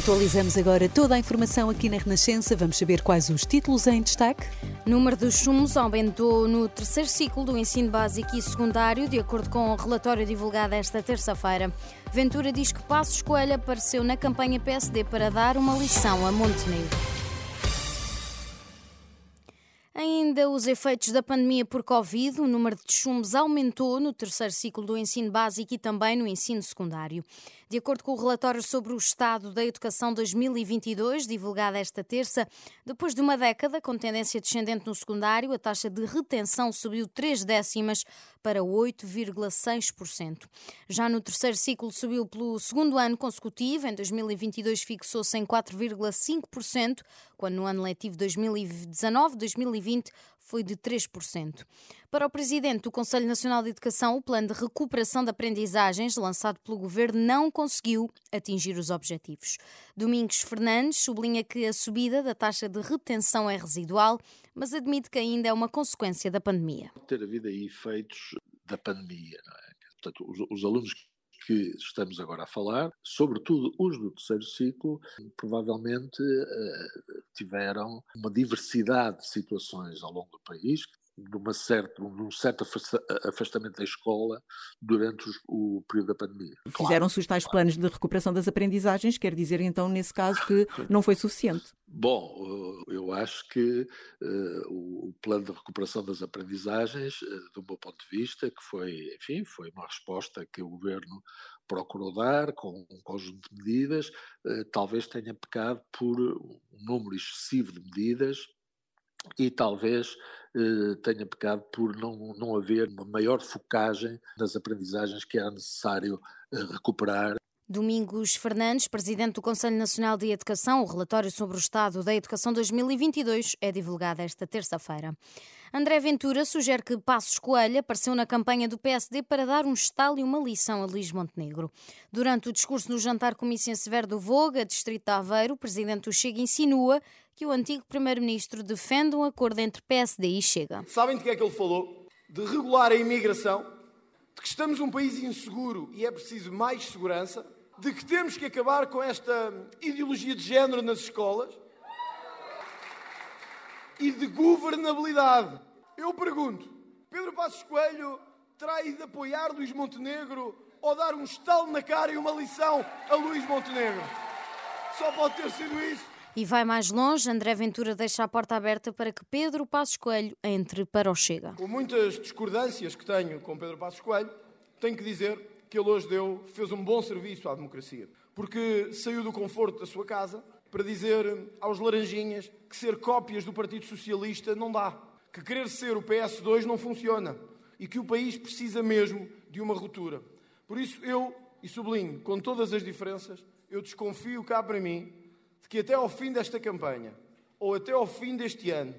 Atualizamos agora toda a informação aqui na Renascença. Vamos saber quais os títulos em destaque. Número dos sumos aumentou no terceiro ciclo do ensino básico e secundário, de acordo com o relatório divulgado esta terça-feira. Ventura diz que Passos Coelho apareceu na campanha PSD para dar uma lição a Montenegro. Ainda os efeitos da pandemia por Covid, o número de chumos aumentou no terceiro ciclo do ensino básico e também no ensino secundário. De acordo com o relatório sobre o estado da educação 2022, divulgado esta terça, depois de uma década com tendência descendente no secundário, a taxa de retenção subiu 3 décimas para 8,6%. Já no terceiro ciclo subiu pelo segundo ano consecutivo, em 2022 fixou-se em 4,5%, quando no ano letivo 2019-2020 foi de 3%. Para o presidente do Conselho Nacional de Educação, o plano de recuperação de aprendizagens lançado pelo governo não conseguiu atingir os objetivos. Domingos Fernandes sublinha que a subida da taxa de retenção é residual, mas admite que ainda é uma consequência da pandemia. Ter havido aí efeitos da pandemia, é? Portanto, os, os alunos que estamos agora a falar, sobretudo os do terceiro ciclo, provavelmente eh, tiveram uma diversidade de situações ao longo do país de, uma certa, de um certo afastamento da escola durante os, o período da pandemia. Fizeram-se os tais planos de recuperação das aprendizagens, quer dizer então, nesse caso, que não foi suficiente? Bom, eu acho que uh, o plano de recuperação das aprendizagens, uh, do meu ponto de vista, que foi, enfim, foi uma resposta que o governo procurou dar com um conjunto de medidas, uh, talvez tenha pecado por um número excessivo de medidas e talvez eh, tenha pecado por não, não haver uma maior focagem nas aprendizagens que era necessário eh, recuperar. Domingos Fernandes, presidente do Conselho Nacional de Educação, o relatório sobre o estado da educação 2022 é divulgado esta terça-feira. André Ventura sugere que Passos Coelho apareceu na campanha do PSD para dar um estalo e uma lição a Luís Montenegro. Durante o discurso no jantar com Missão Severo do Voga, distrito de Aveiro, o presidente do Chega insinua que o antigo primeiro-ministro defende um acordo entre PSD e Chega. Sabem de que é que ele falou? De regular a imigração, de que estamos num país inseguro e é preciso mais segurança, de que temos que acabar com esta ideologia de género nas escolas e de governabilidade. Eu pergunto: Pedro Passos Coelho terá ido apoiar Luís Montenegro ou dar um estalo na cara e uma lição a Luís Montenegro? Só pode ter sido isso. E vai mais longe, André Ventura deixa a porta aberta para que Pedro Passos Coelho entre para o Chega. Com muitas discordâncias que tenho com Pedro Passos Coelho, tenho que dizer que ele hoje deu, fez um bom serviço à democracia. Porque saiu do conforto da sua casa para dizer aos laranjinhas que ser cópias do Partido Socialista não dá, que querer ser o PS2 não funciona e que o país precisa mesmo de uma ruptura. Por isso eu, e sublinho, com todas as diferenças, eu desconfio cá para mim de que até ao fim desta campanha, ou até ao fim deste ano,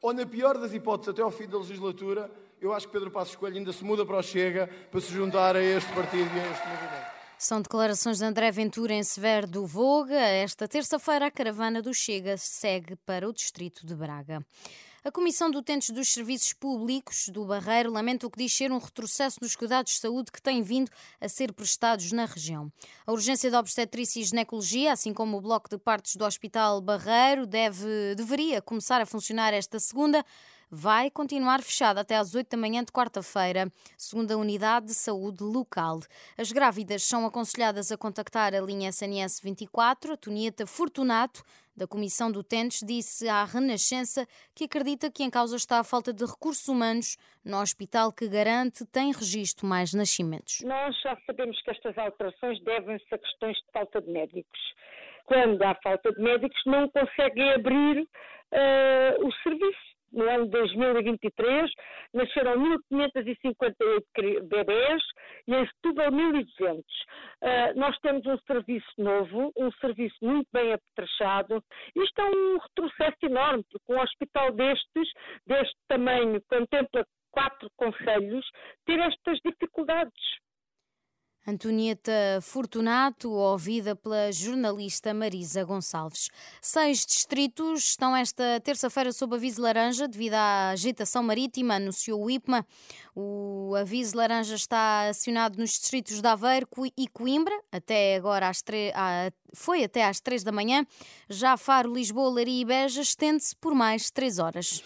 ou na pior das hipóteses até ao fim da legislatura, eu acho que Pedro Passos Coelho ainda se muda para o Chega para se juntar a este partido e a este movimento. São declarações de André Ventura em Severo do Voga. Esta terça-feira, a caravana do Chega segue para o distrito de Braga. A Comissão de Utentes dos Serviços Públicos do Barreiro lamenta o que diz ser um retrocesso nos cuidados de saúde que têm vindo a ser prestados na região. A urgência de obstetrícia e ginecologia, assim como o bloco de partos do Hospital Barreiro, deve, deveria começar a funcionar esta segunda vai continuar fechada até às 8 da manhã de quarta-feira, segundo a Unidade de Saúde Local. As grávidas são aconselhadas a contactar a linha SNS 24. A Tonieta Fortunato, da Comissão do Utentes, disse à Renascença que acredita que em causa está a falta de recursos humanos no hospital que garante tem registro mais nascimentos. Nós já sabemos que estas alterações devem-se a questões de falta de médicos. Quando há falta de médicos, não conseguem abrir uh, o serviço no ano de 2023 nasceram 1.558 bebés e em setembro 1.200. Uh, nós temos um serviço novo, um serviço muito bem apetrechado. Isto é um retrocesso enorme, porque um hospital destes, deste tamanho, contempla quatro conselhos, ter estas dificuldades. Antonieta Fortunato, ouvida pela jornalista Marisa Gonçalves. Seis distritos estão esta terça-feira sob aviso laranja devido à agitação marítima, anunciou o IPMA. O aviso laranja está acionado nos distritos de Aveiro e Coimbra, até agora às tre... foi até às três da manhã. Já Faro, Lisboa, Leiria e Beja estende-se por mais três horas.